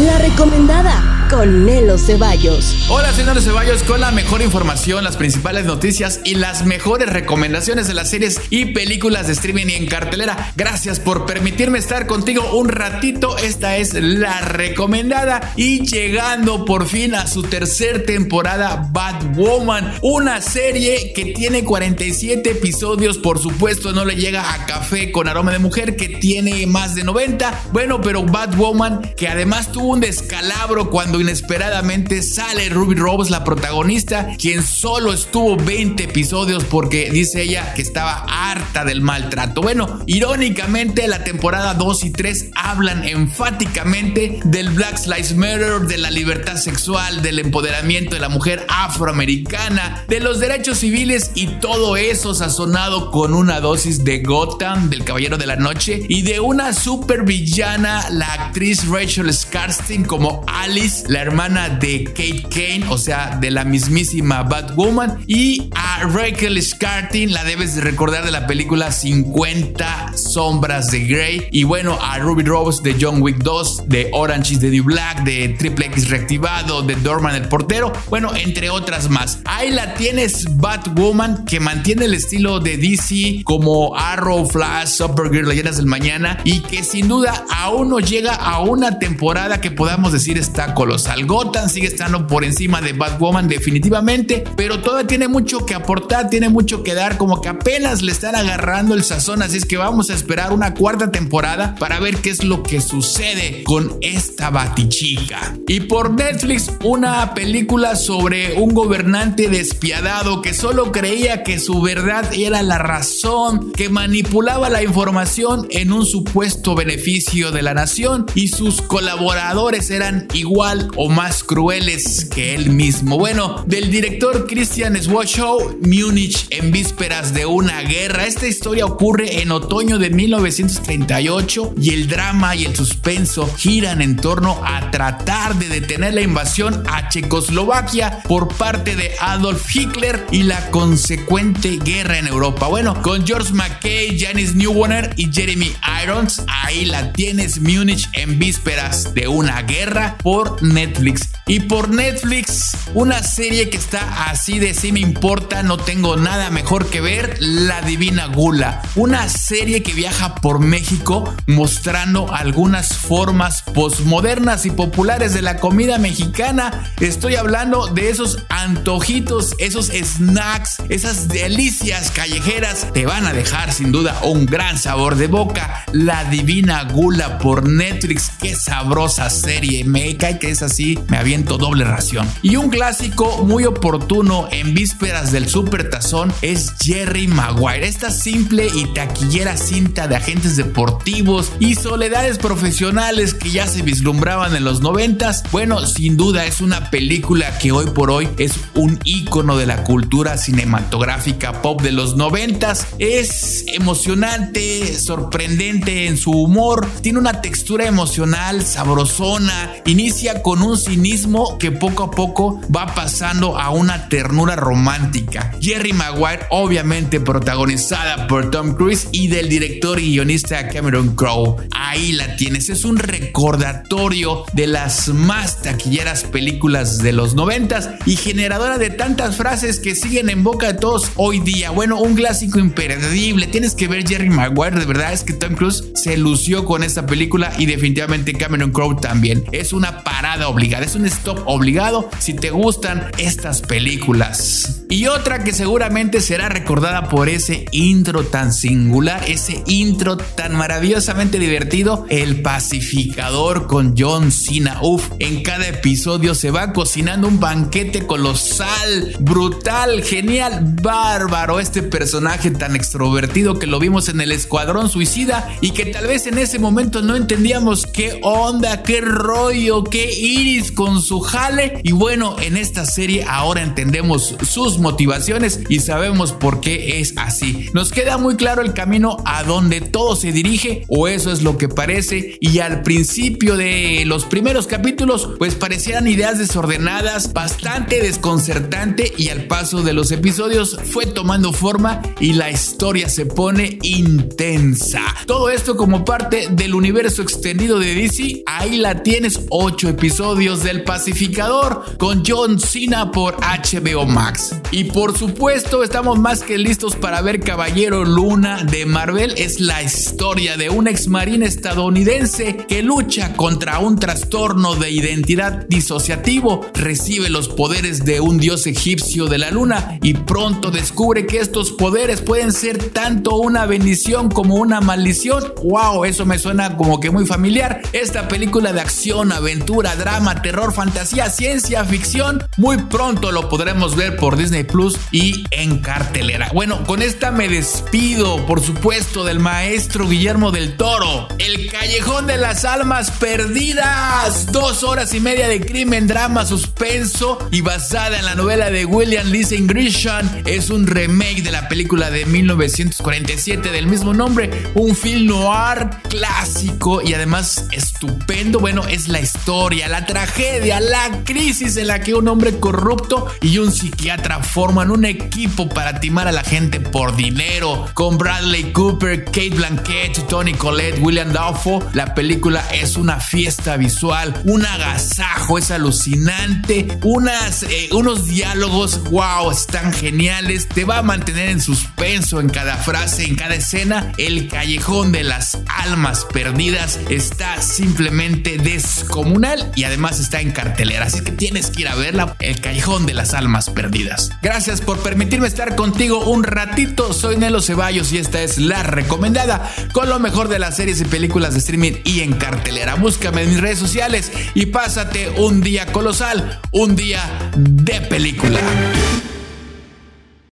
La recomendada con Nelo Ceballos. Hola, señores Ceballos, con la mejor información, las principales noticias y las mejores recomendaciones de las series y películas de streaming y en cartelera. Gracias por permitirme estar contigo un ratito. Esta es la recomendada y llegando por fin a su tercer temporada Bad Woman, una serie que tiene 47 episodios, por supuesto no le llega a Café con aroma de mujer que tiene más de 90. Bueno, pero Bad Woman que además tuvo un descalabro cuando inesperadamente sale Ruby Rose, la protagonista, quien solo estuvo 20 episodios porque dice ella que estaba harta del maltrato. Bueno, irónicamente la temporada 2 y 3 hablan enfáticamente del Black Lives Matter, de la libertad sexual, del empoderamiento de la mujer afroamericana, de los derechos civiles y todo eso sazonado con una dosis de Gotham, del Caballero de la Noche y de una super villana, la actriz Rachel Skarstein como Alice, la hermana de Kate Kane, o sea, de la mismísima Batwoman, y a Rachel Skarstein, la debes de recordar de la película 50 sombras de Grey, y bueno, a Ruby Rose de John Wick 2, de Orange is the New Black, de Triple X reactivado, de Dorman el portero, bueno, entre otras más. Ahí la tienes Batwoman que mantiene el estilo de DC como Arrow, Flash, Supergirl, Leyendas del Mañana y que sin duda aún no llega a una temporada que podamos decir está colosal. Gotham sigue estando por encima de Batwoman definitivamente, pero todavía tiene mucho que aportar, tiene mucho que dar, como que apenas le están agarrando el sazón, así es que vamos a esperar una cuarta temporada para ver qué es lo que sucede con esta batichica. Y por Netflix, una película sobre un gobernante despiadado que solo creía que su verdad era la razón, que manipulaba la información en un supuesto beneficio de la nación y sus colaboradores eran igual o más crueles que él mismo. Bueno, del director Christian Swashow, Múnich en vísperas de una guerra. Esta historia ocurre en otoño de 1938 y el drama y el suspenso giran en torno a tratar de detener la invasión a Checoslovaquia por parte de Adolf Hitler y la consecuente guerra en Europa. Bueno, con George McKay, Janice Newwarner y Jeremy Irons, ahí la tienes Múnich en vísperas de una guerra por Netflix. Y por Netflix, una serie que está así de sí me importa, no tengo nada mejor que ver, La Divina Gula. Una serie que viaja por México mostrando algunas formas postmodernas y populares de la comida mexicana. Estoy hablando de esos antojitos, esos snacks, esas delicias callejeras. Te van a dejar sin duda un gran sabor de boca. La Divina Gula por Netflix. Qué sabrosa serie. Me cae que así. Me aviento doble ración. Y un clásico muy oportuno en vísperas del Super Tazón es Jerry Maguire. Esta simple y taquillera cinta de agentes deportivos y soledades profesionales que ya se vislumbraban en los noventas. Bueno, sin duda es una película que hoy por hoy es un icono de la cultura cinematográfica pop de los noventas. Es emocionante, sorprendente en su humor, tiene una textura emocional sabrosona, inicia con un cinismo que poco a poco va pasando a una ternura romántica. Jerry Maguire, obviamente protagonizada por Tom Cruise y del director y guionista Cameron Crowe. Ahí la tienes, es un recordatorio de las más taquilleras películas de los noventas y generadora de tantas frases que siguen en boca de todos hoy día. Bueno, un clásico imperdible. Tienes que ver Jerry Maguire, de verdad es que Tom Cruise se lució con esta película y definitivamente Cameron Crowe también. Es una parada obligada, es un stop obligado si te gustan estas películas. Y otra que seguramente será recordada por ese intro tan singular, ese intro tan maravillosamente divertido, El Pacificador con John Cena. Uf, en cada episodio se va cocinando un banquete colosal, brutal, genial, bárbaro. Este personaje tan extrovertido que lo vimos en el Escuadrón Suicida y que tal vez en ese momento no entendíamos qué onda, qué rollo, qué Iris con su jale. Y bueno, en esta serie ahora entendemos sus motivaciones y sabemos por qué es así. Nos queda muy claro el camino a donde todo se dirige, o eso es lo que parece. Y al principio de los primeros capítulos, pues parecían ideas desordenadas, bastante desconcertante. Y al paso de los episodios fue tomando forma y la historia se pone intensa. Todo esto como parte del universo extendido de DC. Ahí la tienes, 8 episodios del Pacificador con John Cena por HBO Max. Y por supuesto, estamos más que listos para ver Caballero Luna de Marvel. Es la historia de un ex marine estadounidense que lucha contra un trastorno de identidad disociativo, recibe los poderes de un dios egipcio de la luna y pronto descubre que estos poderes pueden ser tanto una bendición como una maldición. ¡Wow! Eso me suena como que muy familiar. Esta película de acción, aventura, drama, terror, fantasía, ciencia ficción, muy pronto lo podremos ver por Disney Plus y en cartelera. Bueno, con esta me despido, por supuesto, del maestro Guillermo del Toro. El Callejón de las Almas Perdidas. Dos horas y media de crimen, drama, suspenso y basada en la novela de William Lisen Grisham. Es un remake de la película de 1947 del mismo nombre. Un film noir clásico y además estupendo. Bueno, es la historia, la tragedia, la crisis en la que un hombre corrupto y un psiquiatra forman un equipo para timar a la gente por dinero. Con Bradley Cooper, Kate Blanchett, Tony Collette, William Dafoe, la película es una fiesta visual, un agasajo, es alucinante, unas, eh, unos diálogos, wow, están geniales, te va a mantener en suspenso en cada frase, en cada escena. El callejón de las almas perdidas está simplemente descomunal y además está en cartelera, así que tienes que ir a verla, El callejón de las almas perdidas. Gracias por permitirme estar contigo un ratito, soy Nelo Ceballos y esta es la recomendada con lo mejor de las series y películas de streaming y en cartelera. Búscame en mis redes sociales y pásate un día colosal, un día de película.